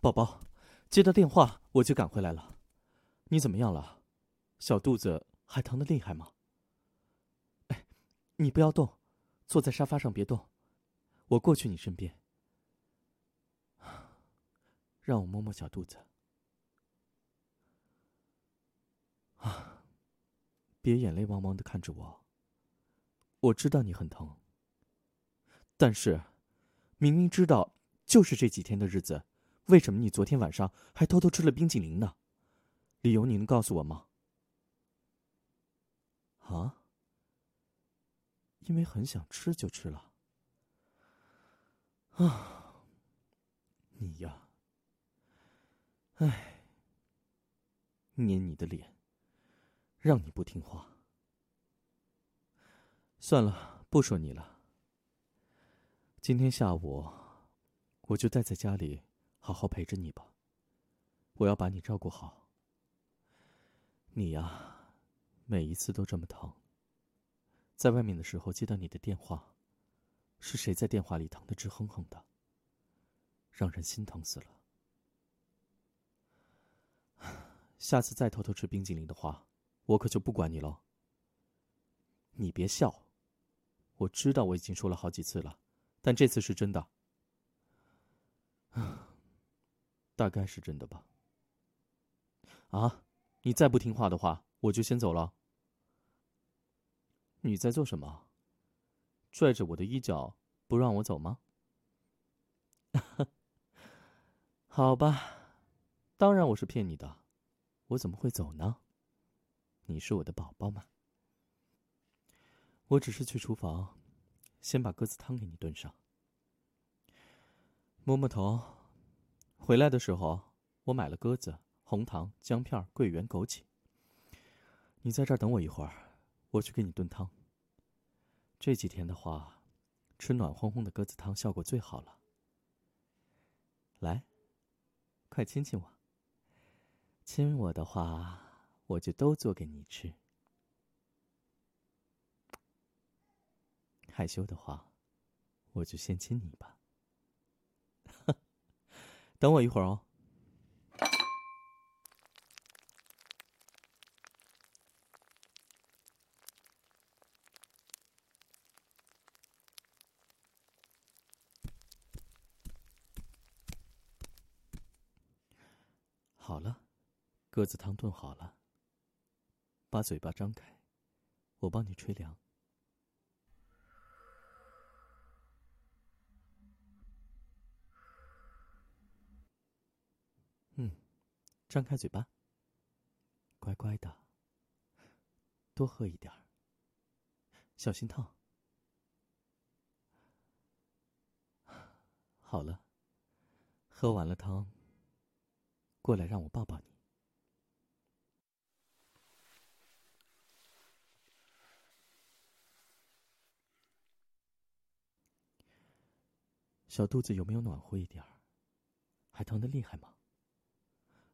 宝宝，接到电话我就赶回来了。你怎么样了？小肚子还疼的厉害吗？哎，你不要动，坐在沙发上别动，我过去你身边。让我摸摸小肚子。啊，别眼泪汪汪的看着我。我知道你很疼，但是，明明知道就是这几天的日子，为什么你昨天晚上还偷偷吃了冰淇淋呢？理由你能告诉我吗？啊？因为很想吃就吃了。啊，你呀，唉，捏你的脸，让你不听话。算了，不说你了。今天下午，我就待在家里，好好陪着你吧。我要把你照顾好。你呀，每一次都这么疼。在外面的时候接到你的电话，是谁在电话里疼得直哼哼的，让人心疼死了。下次再偷偷吃冰激凌的话，我可就不管你了。你别笑。我知道我已经说了好几次了，但这次是真的。大概是真的吧。啊，你再不听话的话，我就先走了。你在做什么？拽着我的衣角不让我走吗？好吧，当然我是骗你的，我怎么会走呢？你是我的宝宝嘛。我只是去厨房，先把鸽子汤给你炖上。摸摸头，回来的时候我买了鸽子、红糖、姜片、桂圆、枸杞。你在这儿等我一会儿，我去给你炖汤。这几天的话，吃暖烘烘的鸽子汤效果最好了。来，快亲亲我。亲我的话，我就都做给你吃。害羞的话，我就先亲你吧。等我一会儿哦。好了，鸽子汤炖好了。把嘴巴张开，我帮你吹凉。张开嘴巴。乖乖的，多喝一点儿。小心烫。好了，喝完了汤，过来让我抱抱你。小肚子有没有暖和一点儿？还疼得厉害吗？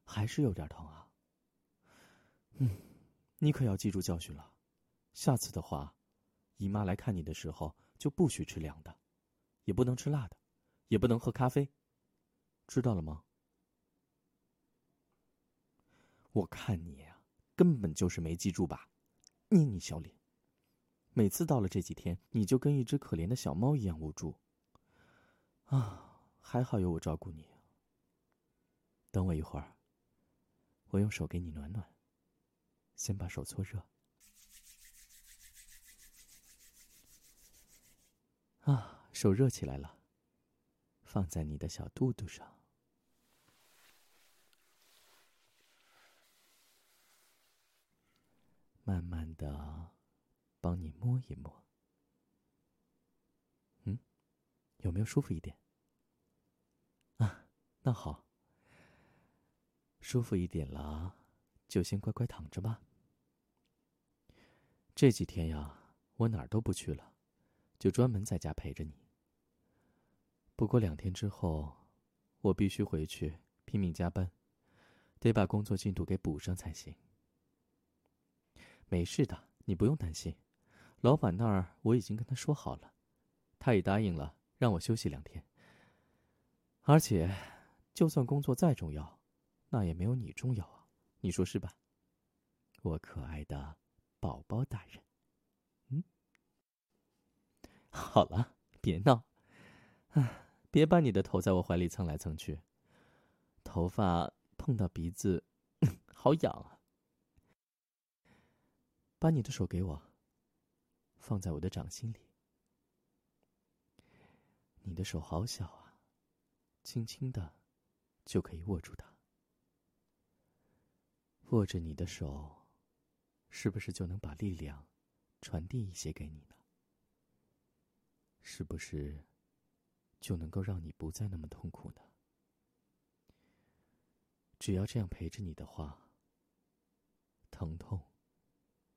还是有点疼啊。嗯，你可要记住教训了，下次的话，姨妈来看你的时候就不许吃凉的，也不能吃辣的，也不能喝咖啡，知道了吗？我看你呀，根本就是没记住吧，捏你小脸。每次到了这几天，你就跟一只可怜的小猫一样无助。啊，还好有我照顾你。等我一会儿。我用手给你暖暖，先把手搓热。啊，手热起来了，放在你的小肚肚上，慢慢的帮你摸一摸。嗯，有没有舒服一点？啊，那好。舒服一点了，就先乖乖躺着吧。这几天呀，我哪儿都不去了，就专门在家陪着你。不过两天之后，我必须回去拼命加班，得把工作进度给补上才行。没事的，你不用担心，老板那儿我已经跟他说好了，他也答应了让我休息两天。而且，就算工作再重要，那也没有你重要啊，你说是吧？我可爱的宝宝大人，嗯，好了，别闹，啊，别把你的头在我怀里蹭来蹭去，头发碰到鼻子，好痒啊。把你的手给我，放在我的掌心里。你的手好小啊，轻轻的就可以握住它。握着你的手。是不是就能把力量传递一些给你呢？是不是就能够让你不再那么痛苦呢？只要这样陪着你的话，疼痛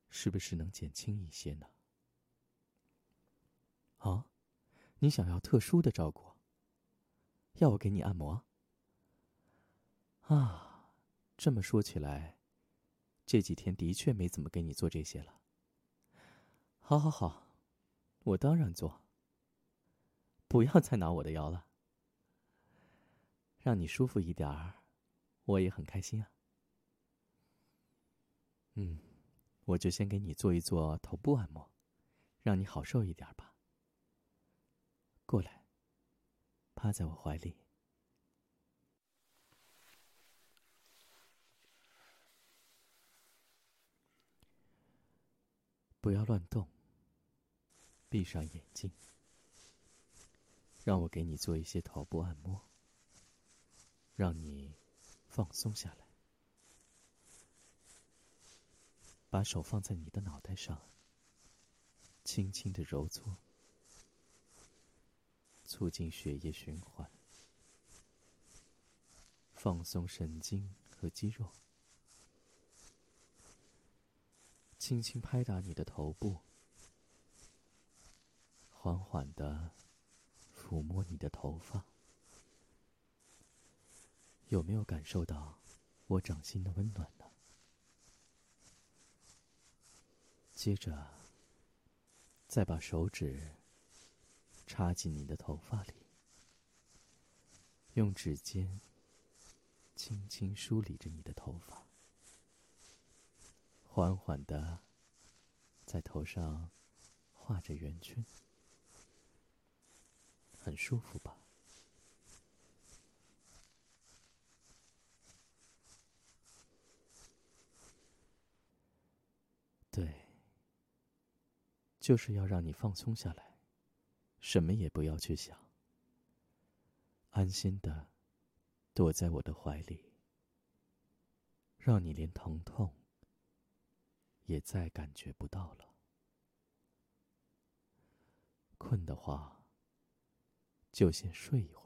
是不是能减轻一些呢？啊，你想要特殊的照顾？要我给你按摩？啊，这么说起来。这几天的确没怎么给你做这些了。好，好，好，我当然做。不要再挠我的腰了，让你舒服一点儿，我也很开心啊。嗯，我就先给你做一做头部按摩，让你好受一点吧。过来，趴在我怀里。不要乱动。闭上眼睛，让我给你做一些头部按摩，让你放松下来。把手放在你的脑袋上，轻轻的揉搓，促进血液循环，放松神经和肌肉。轻轻拍打你的头部，缓缓的抚摸你的头发，有没有感受到我掌心的温暖呢？接着，再把手指插进你的头发里，用指尖轻轻梳理着你的头发。缓缓的，在头上画着圆圈，很舒服吧？对，就是要让你放松下来，什么也不要去想，安心的躲在我的怀里，让你连疼痛。也再感觉不到了。困的话，就先睡一会儿。